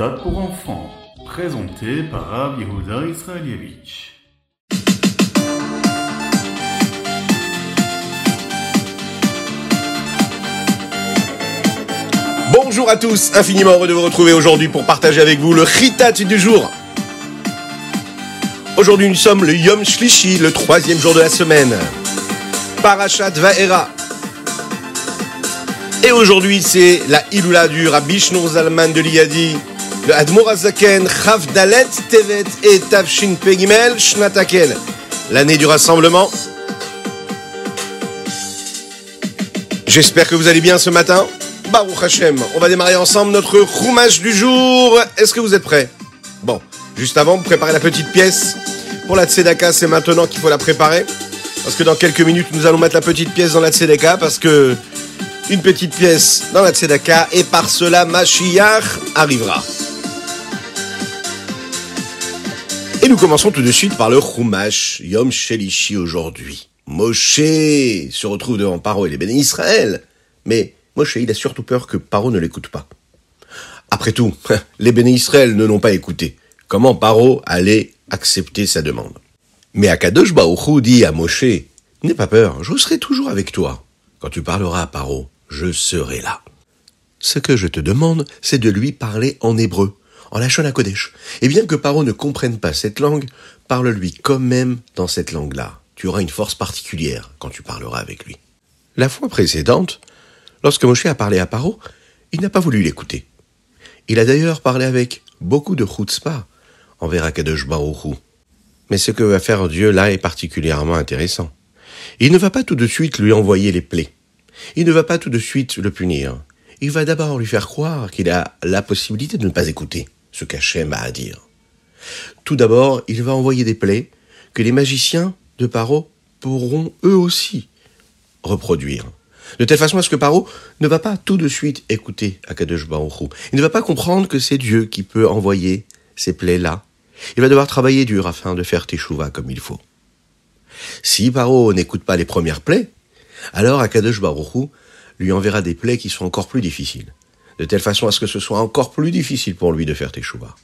Ritat pour enfants, présenté par Rav Yehuda Israelievich. Bonjour à tous, infiniment heureux de vous retrouver aujourd'hui pour partager avec vous le Ritat du jour. Aujourd'hui nous sommes le Yom Shlishi, le troisième jour de la semaine. Parashat Vaera. Et aujourd'hui c'est la Ilula du Rabbi Zalman de l'Iyadi, le Admor Tevet et Tavshin Pegimel Shnatakel. L'année du rassemblement. J'espère que vous allez bien ce matin. Baruch Hashem, on va démarrer ensemble notre roumage du jour. Est-ce que vous êtes prêts? Bon, juste avant, préparez la petite pièce. Pour la tzedaka, c'est maintenant qu'il faut la préparer. Parce que dans quelques minutes, nous allons mettre la petite pièce dans la tzedaka. Parce que une petite pièce dans la tzedaka, et par cela, Mashiach arrivera. Et nous commençons tout de suite par le Chumash, Yom Shelishi aujourd'hui. Moshe se retrouve devant Paro et les bénis Israël. Mais Moshe, il a surtout peur que Paro ne l'écoute pas. Après tout, les bénis Israël ne l'ont pas écouté. Comment Paro allait accepter sa demande? Mais Akadosh Baruch dit à Moshe, N'aie pas peur, je serai toujours avec toi. Quand tu parleras à Paro, je serai là. Ce que je te demande, c'est de lui parler en hébreu, en Lachon Kodesh. Et bien que Paro ne comprenne pas cette langue, parle-lui quand même dans cette langue-là. Tu auras une force particulière quand tu parleras avec lui. La fois précédente, lorsque Moshe a parlé à Paro, il n'a pas voulu l'écouter. Il a d'ailleurs parlé avec beaucoup de chutzpah envers Akadosh Baruch Mais ce que va faire Dieu là est particulièrement intéressant. Il ne va pas tout de suite lui envoyer les plaies. Il ne va pas tout de suite le punir. Il va d'abord lui faire croire qu'il a la possibilité de ne pas écouter ce qu'Hachem a à dire. Tout d'abord, il va envoyer des plaies que les magiciens de Paro pourront eux aussi reproduire. De telle façon à ce que Paro ne va pas tout de suite écouter Akadosh Baruch Il ne va pas comprendre que c'est Dieu qui peut envoyer ces plaies-là. Il va devoir travailler dur afin de faire teshuva comme il faut. Si Paro n'écoute pas les premières plaies, alors Akadosh Baruch lui enverra des plaies qui sont encore plus difficiles, de telle façon à ce que ce soit encore plus difficile pour lui de faire teshuva.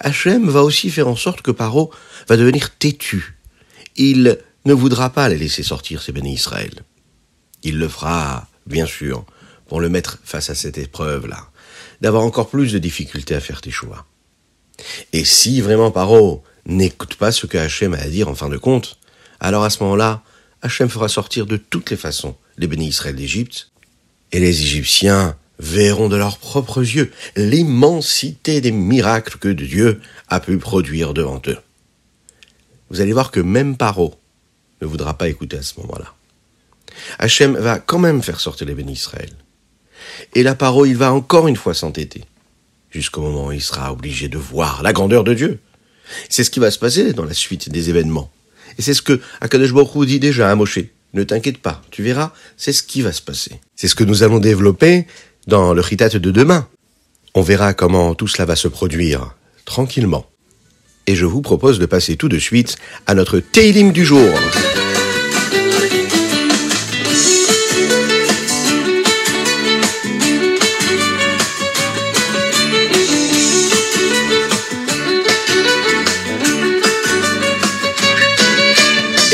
Hachem va aussi faire en sorte que Paro va devenir têtu. Il ne voudra pas les laisser sortir, ses bénis Israël. Il le fera, bien sûr, pour le mettre face à cette épreuve-là, d'avoir encore plus de difficultés à faire teshuva. Et si vraiment Paro n'écoute pas ce que Hachem a à dire en fin de compte, alors à ce moment-là, Hachem fera sortir de toutes les façons les bénis Israël d'Égypte, et les Égyptiens verront de leurs propres yeux l'immensité des miracles que Dieu a pu produire devant eux. Vous allez voir que même Paro ne voudra pas écouter à ce moment-là. Hachem va quand même faire sortir les bénis Israël. Et là, Paro, il va encore une fois s'entêter, jusqu'au moment où il sera obligé de voir la grandeur de Dieu. C'est ce qui va se passer dans la suite des événements. Et c'est ce que Akadosh Baruch dit déjà à Moshe. Ne t'inquiète pas, tu verras, c'est ce qui va se passer. C'est ce que nous allons développer dans le Ritat de demain. On verra comment tout cela va se produire, tranquillement. Et je vous propose de passer tout de suite à notre Teilim du jour.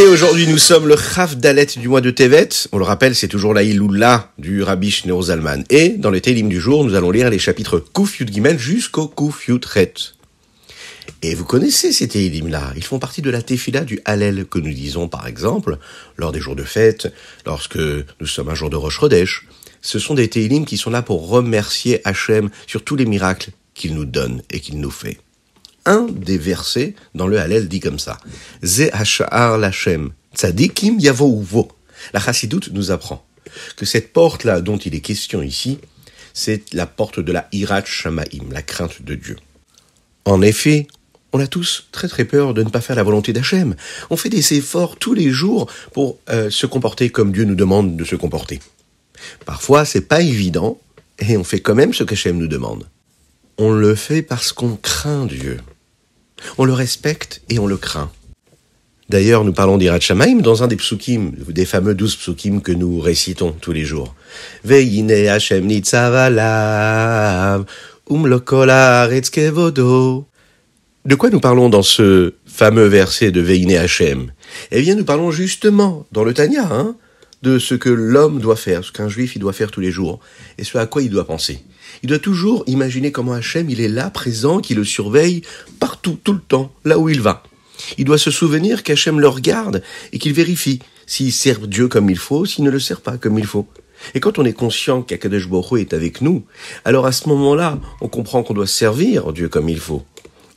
Et aujourd'hui, nous sommes le Chaf Dalet du mois de Tevet. On le rappelle, c'est toujours la Iloula du Rabbi Shneur Zalman. Et dans le Télim du jour, nous allons lire les chapitres Kuf Yud Gimel jusqu'au Kuf Yud Ret. Et vous connaissez ces Télim-là. Ils font partie de la Tefila du Hallel que nous disons, par exemple, lors des jours de fête, lorsque nous sommes un jour de Rosh Chodesh. Ce sont des Télim qui sont là pour remercier Hachem sur tous les miracles qu'il nous donne et qu'il nous fait un des versets dans le Hallel dit comme ça. Ze hashar lachem tzadikim yavouvo. La chassidoute nous apprend que cette porte-là dont il est question ici, c'est la porte de la hirat shamaim, la crainte de Dieu. En effet, on a tous très très peur de ne pas faire la volonté d'Hachem. On fait des efforts tous les jours pour euh, se comporter comme Dieu nous demande de se comporter. Parfois, c'est pas évident et on fait quand même ce qu'Hachem nous demande. On le fait parce qu'on craint Dieu. On le respecte et on le craint. D'ailleurs, nous parlons d'Irat Shamaim dans un des psukim, des fameux douze psukim que nous récitons tous les jours. Hashem Um De quoi nous parlons dans ce fameux verset de Veine Hachem Eh bien, nous parlons justement, dans le Tanya, hein, de ce que l'homme doit faire, ce qu'un juif il doit faire tous les jours, et ce à quoi il doit penser. Il doit toujours imaginer comment Hachem il est là, présent, qui le surveille partout, tout le temps, là où il va. Il doit se souvenir qu'Hachem le regarde et qu'il vérifie s'il sert Dieu comme il faut, s'il ne le sert pas comme il faut. Et quand on est conscient qu'Akadosh Baruch est avec nous, alors à ce moment-là, on comprend qu'on doit servir Dieu comme il faut.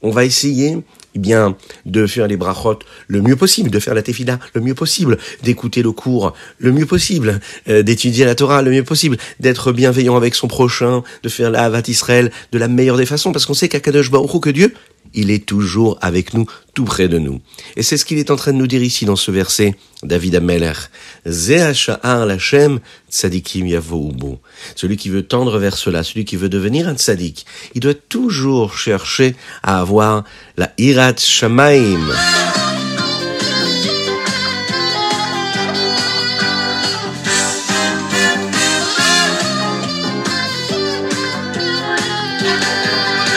On va essayer eh bien, de faire les brachot le mieux possible, de faire la tefila le mieux possible, d'écouter le cours le mieux possible, euh, d'étudier la Torah le mieux possible, d'être bienveillant avec son prochain, de faire la Havat Israël de la meilleure des façons, parce qu'on sait qu'Akadosh Baruch que Dieu, il est toujours avec nous, tout près de nous. Et c'est ce qu'il est en train de nous dire ici dans ce verset, David Ameller. Celui qui veut tendre vers cela, celui qui veut devenir un tzadik, il doit toujours chercher à avoir la irat shamaim.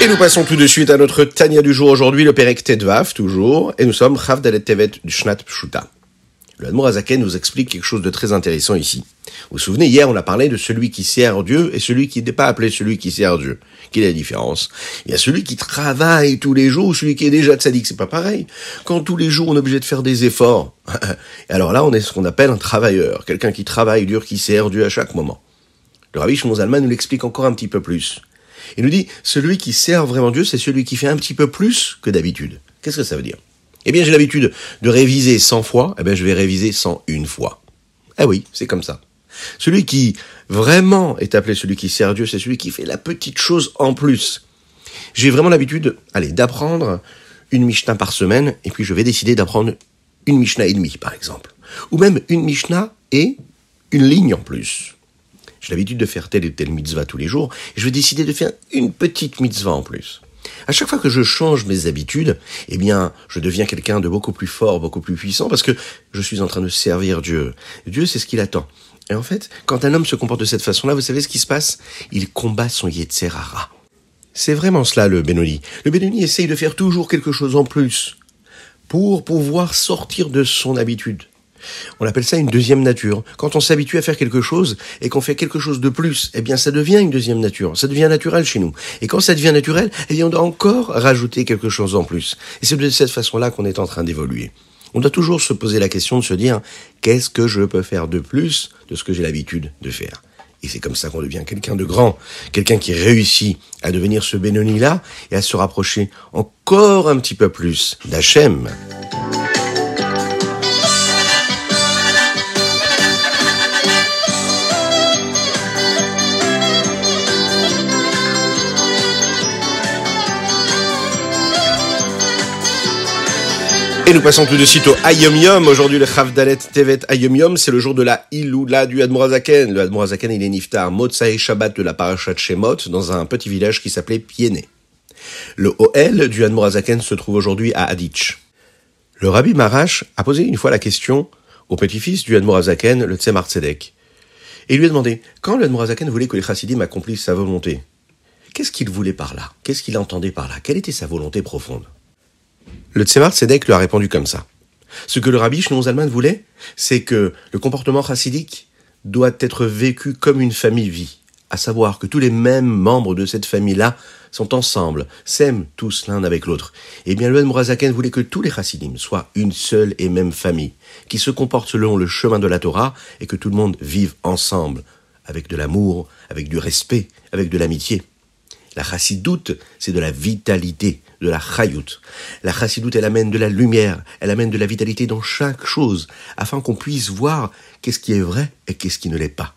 Et nous passons tout de suite à notre Tania du jour aujourd'hui, le Perek Tedvav, toujours, et nous sommes Dalet Tevet du Shnat Pshuta. Le Admorazaken nous explique quelque chose de très intéressant ici. Vous vous souvenez, hier, on a parlé de celui qui sert Dieu et celui qui n'est pas appelé celui qui sert Dieu. Quelle est la différence? Il y a celui qui travaille tous les jours, celui qui est déjà tzaddik, c'est pas pareil. Quand tous les jours on est obligé de faire des efforts, alors là on est ce qu'on appelle un travailleur, quelqu'un qui travaille dur, qui sert Dieu à chaque moment. Le Rabbi Shimon nous l'explique encore un petit peu plus. Il nous dit, celui qui sert vraiment Dieu, c'est celui qui fait un petit peu plus que d'habitude. Qu'est-ce que ça veut dire? Eh bien, j'ai l'habitude de réviser 100 fois, eh bien, je vais réviser 101 fois. Eh oui, c'est comme ça. Celui qui vraiment est appelé celui qui sert Dieu, c'est celui qui fait la petite chose en plus. J'ai vraiment l'habitude, allez, d'apprendre une Mishnah par semaine, et puis je vais décider d'apprendre une Mishnah et demie, par exemple. Ou même une Mishnah et une ligne en plus. J'ai l'habitude de faire telle et telle mitzvah tous les jours, et je vais décider de faire une petite mitzvah en plus. À chaque fois que je change mes habitudes, eh bien, je deviens quelqu'un de beaucoup plus fort, beaucoup plus puissant, parce que je suis en train de servir Dieu. Dieu, c'est ce qu'il attend. Et en fait, quand un homme se comporte de cette façon-là, vous savez ce qui se passe? Il combat son Yetzerara. C'est vraiment cela le Benoni. Le Benoni essaye de faire toujours quelque chose en plus pour pouvoir sortir de son habitude. On appelle ça une deuxième nature. Quand on s'habitue à faire quelque chose et qu'on fait quelque chose de plus, eh bien ça devient une deuxième nature. Ça devient naturel chez nous. Et quand ça devient naturel, eh bien on doit encore rajouter quelque chose en plus. Et c'est de cette façon-là qu'on est en train d'évoluer. On doit toujours se poser la question de se dire qu'est-ce que je peux faire de plus de ce que j'ai l'habitude de faire? Et c'est comme ça qu'on devient quelqu'un de grand, quelqu'un qui réussit à devenir ce Benoni-là et à se rapprocher encore un petit peu plus d'Hachem. Et nous passons tout de suite au Ayom Yom. Aujourd'hui, le Chavdalet Tevet Ayom Yom, c'est le jour de la Iloula du Admorazaken. Le Admorazaken, il est niftar et Shabbat de la Parashat Shemot dans un petit village qui s'appelait Piéné. Le Oel du Admorazaken se trouve aujourd'hui à Adich. Le Rabbi Marash a posé une fois la question au petit-fils du Admorazaken, le Tzemar Tzedek. Et il lui a demandé, quand le Admorazaken voulait que les Chassidim accomplissent sa volonté, qu'est-ce qu'il voulait par là? Qu'est-ce qu'il entendait par là? Quelle était sa volonté profonde? Le Tzemar Tzedek lui a répondu comme ça. Ce que le rabbi Shlomo Zalman voulait, c'est que le comportement chassidique doit être vécu comme une famille vit, à savoir que tous les mêmes membres de cette famille-là sont ensemble, s'aiment tous l'un avec l'autre. Eh bien, le Mourazaken voulait que tous les chassidim soient une seule et même famille, qui se comportent selon le chemin de la Torah et que tout le monde vive ensemble, avec de l'amour, avec du respect, avec de l'amitié. La chassidoute, c'est de la vitalité, de la chayut. La chassidoute, elle amène de la lumière, elle amène de la vitalité dans chaque chose, afin qu'on puisse voir qu'est-ce qui est vrai et qu'est-ce qui ne l'est pas.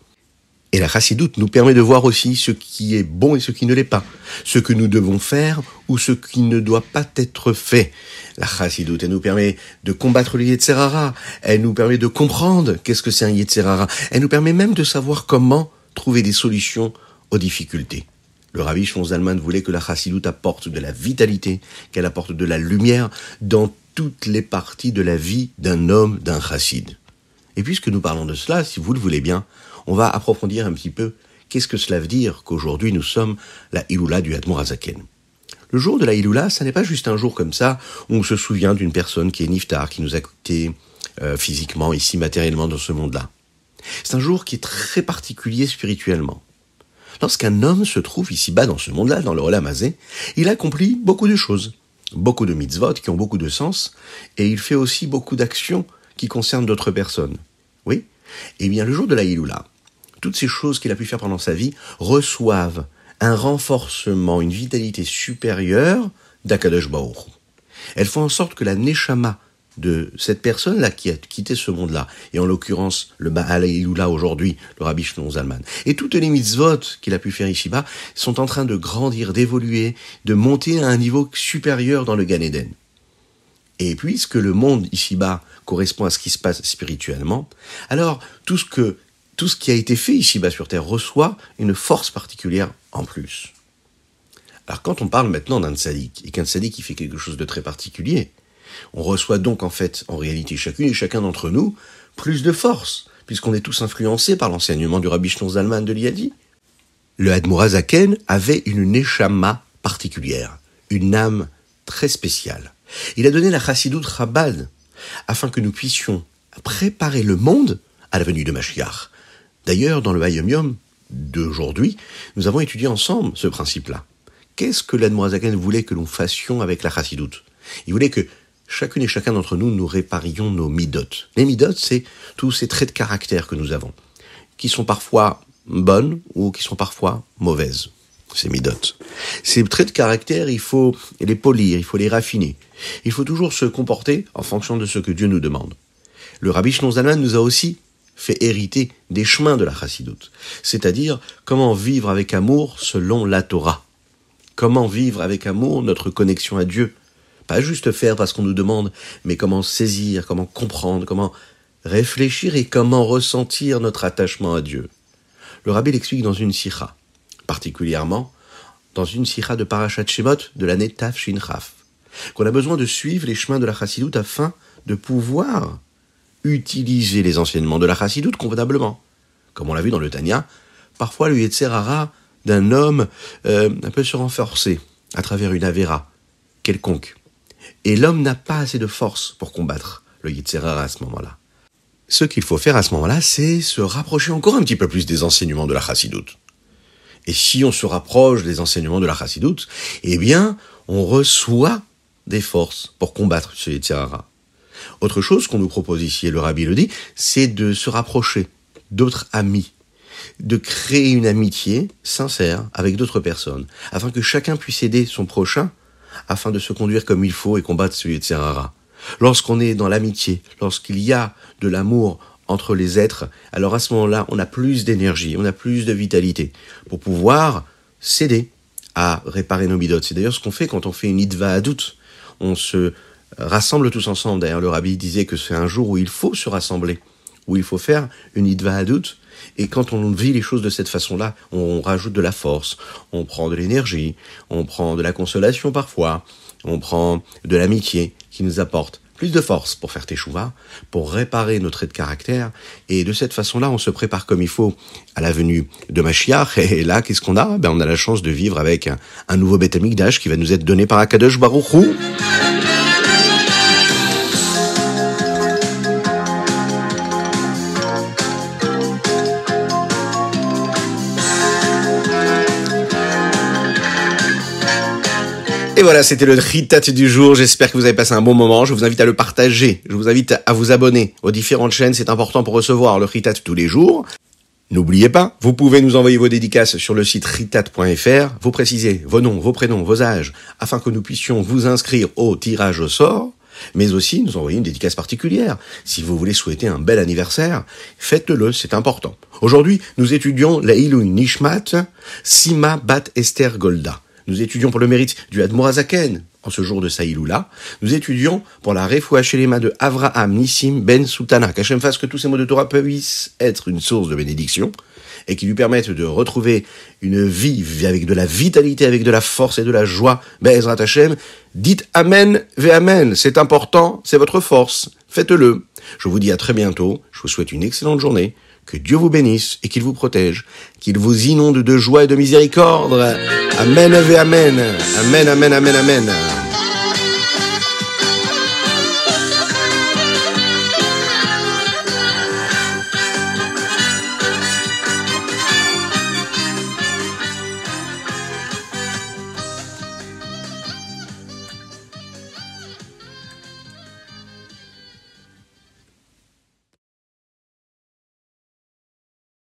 Et la chassidoute nous permet de voir aussi ce qui est bon et ce qui ne l'est pas, ce que nous devons faire ou ce qui ne doit pas être fait. La chassidoute, elle nous permet de combattre le Yetzerara, elle nous permet de comprendre qu'est-ce que c'est un Yetzerara, elle nous permet même de savoir comment trouver des solutions aux difficultés. Le Rabbi Zalman voulait que la chassidoute apporte de la vitalité, qu'elle apporte de la lumière dans toutes les parties de la vie d'un homme, d'un chassid. Et puisque nous parlons de cela, si vous le voulez bien, on va approfondir un petit peu Qu'est-ce que cela veut dire qu'aujourd'hui nous sommes la Iloula du Admour Azaken Le jour de la Iloula, ça n'est pas juste un jour comme ça où on se souvient d'une personne qui est niftar, qui nous a quittés euh, physiquement, ici matériellement dans ce monde-là. C'est un jour qui est très particulier spirituellement. Lorsqu'un homme se trouve ici-bas dans ce monde-là, dans le Olamazé, il accomplit beaucoup de choses, beaucoup de mitzvot qui ont beaucoup de sens, et il fait aussi beaucoup d'actions qui concernent d'autres personnes. Oui? Eh bien, le jour de la Iloula, toutes ces choses qu'il a pu faire pendant sa vie reçoivent un renforcement, une vitalité supérieure d'Akadosh Baruch. Elles font en sorte que la Neshama de cette personne-là qui a quitté ce monde-là, et en l'occurrence le Baal Iloula aujourd'hui, le Rabbi Shnon Zalman, et toutes les mitzvot qu'il a pu faire ici-bas sont en train de grandir, d'évoluer, de monter à un niveau supérieur dans le Gan Eden. Et puisque le monde ici-bas correspond à ce qui se passe spirituellement, alors tout ce que tout ce qui a été fait ici-bas sur Terre reçoit une force particulière en plus. Alors quand on parle maintenant d'un tzaddik, et qu'un tzaddik fait quelque chose de très particulier, on reçoit donc en fait, en réalité, chacune et chacun d'entre nous, plus de force, puisqu'on est tous influencés par l'enseignement du Rabbi Shneur Zalman de l'Iadi. Le Admorazaken avait une neshama particulière, une âme très spéciale. Il a donné la chassidoute Chabad, afin que nous puissions préparer le monde à la venue de Mashiach, D'ailleurs, dans le Hayom Yom d'aujourd'hui, nous avons étudié ensemble ce principe-là. Qu'est-ce que l'Admorazaken voulait que nous fassions avec la chassidoute Il voulait que chacune et chacun d'entre nous, nous réparions nos midotes. Les midotes, c'est tous ces traits de caractère que nous avons, qui sont parfois bonnes ou qui sont parfois mauvaises. Ces midotes. Ces traits de caractère, il faut les polir, il faut les raffiner. Il faut toujours se comporter en fonction de ce que Dieu nous demande. Le Rabbi Shnonzalan nous a aussi fait hériter des chemins de la chassidoute, c'est-à-dire comment vivre avec amour selon la Torah. Comment vivre avec amour notre connexion à Dieu. Pas juste faire parce qu'on nous demande, mais comment saisir, comment comprendre, comment réfléchir et comment ressentir notre attachement à Dieu. Le rabbi l'explique dans une sikha, particulièrement dans une sikha de Parashat Shemot de l'année Taf Shin qu'on a besoin de suivre les chemins de la chassidoute afin de pouvoir utiliser les enseignements de la chassidoute convenablement. Comme on l'a vu dans le Tanya, parfois le Yetzerara d'un homme euh, un se renforcer à travers une avéra quelconque. Et l'homme n'a pas assez de force pour combattre le Yetzerara à ce moment-là. Ce qu'il faut faire à ce moment-là, c'est se rapprocher encore un petit peu plus des enseignements de la chassidoute. Et si on se rapproche des enseignements de la chassidoute, eh bien, on reçoit des forces pour combattre ce Yetzerara. Autre chose qu'on nous propose ici, et le rabbi le dit, c'est de se rapprocher d'autres amis, de créer une amitié sincère avec d'autres personnes, afin que chacun puisse aider son prochain, afin de se conduire comme il faut et combattre celui de Serrara. Lorsqu'on est dans l'amitié, lorsqu'il y a de l'amour entre les êtres, alors à ce moment-là, on a plus d'énergie, on a plus de vitalité pour pouvoir s'aider à réparer nos bidotes. C'est d'ailleurs ce qu'on fait quand on fait une idva à doute. On se rassemble tous ensemble. D'ailleurs, le rabbi disait que c'est un jour où il faut se rassembler, où il faut faire une idva doute. Et quand on vit les choses de cette façon-là, on rajoute de la force, on prend de l'énergie, on prend de la consolation parfois, on prend de l'amitié qui nous apporte plus de force pour faire teshuva, pour réparer nos traits de caractère, et de cette façon-là, on se prépare comme il faut à la venue de Mashiach, et là, qu'est-ce qu'on a? Ben, on a la chance de vivre avec un, nouveau Beth qui va nous être donné par Akadosh Baruch. Et voilà, c'était le Ritat du jour. J'espère que vous avez passé un bon moment. Je vous invite à le partager. Je vous invite à vous abonner aux différentes chaînes. C'est important pour recevoir le Ritat tous les jours. N'oubliez pas, vous pouvez nous envoyer vos dédicaces sur le site ritat.fr. Vous précisez vos noms, vos prénoms, vos âges, afin que nous puissions vous inscrire au tirage au sort mais aussi nous envoyer une dédicace particulière. Si vous voulez souhaiter un bel anniversaire, faites-le, c'est important. Aujourd'hui, nous étudions la Ilun Nishmat Sima Bat Esther Golda. Nous étudions pour le mérite du Admorazaken, en ce jour de Saïloula. Nous étudions pour la Refoua Shelema de Avraham Nissim Ben Soutana. Qu'Hachem fasse que tous ces mots de Torah puissent être une source de bénédiction et qui lui permettent de retrouver une vie avec de la vitalité, avec de la force et de la joie. Be'ezrat Hashem, dites Amen ve Amen. C'est important, c'est votre force. faites-le. Je vous dis à très bientôt, je vous souhaite une excellente journée, que Dieu vous bénisse et qu'il vous protège, qu'il vous inonde de joie et de miséricorde. Amen, amen, amen, amen, amen, amen.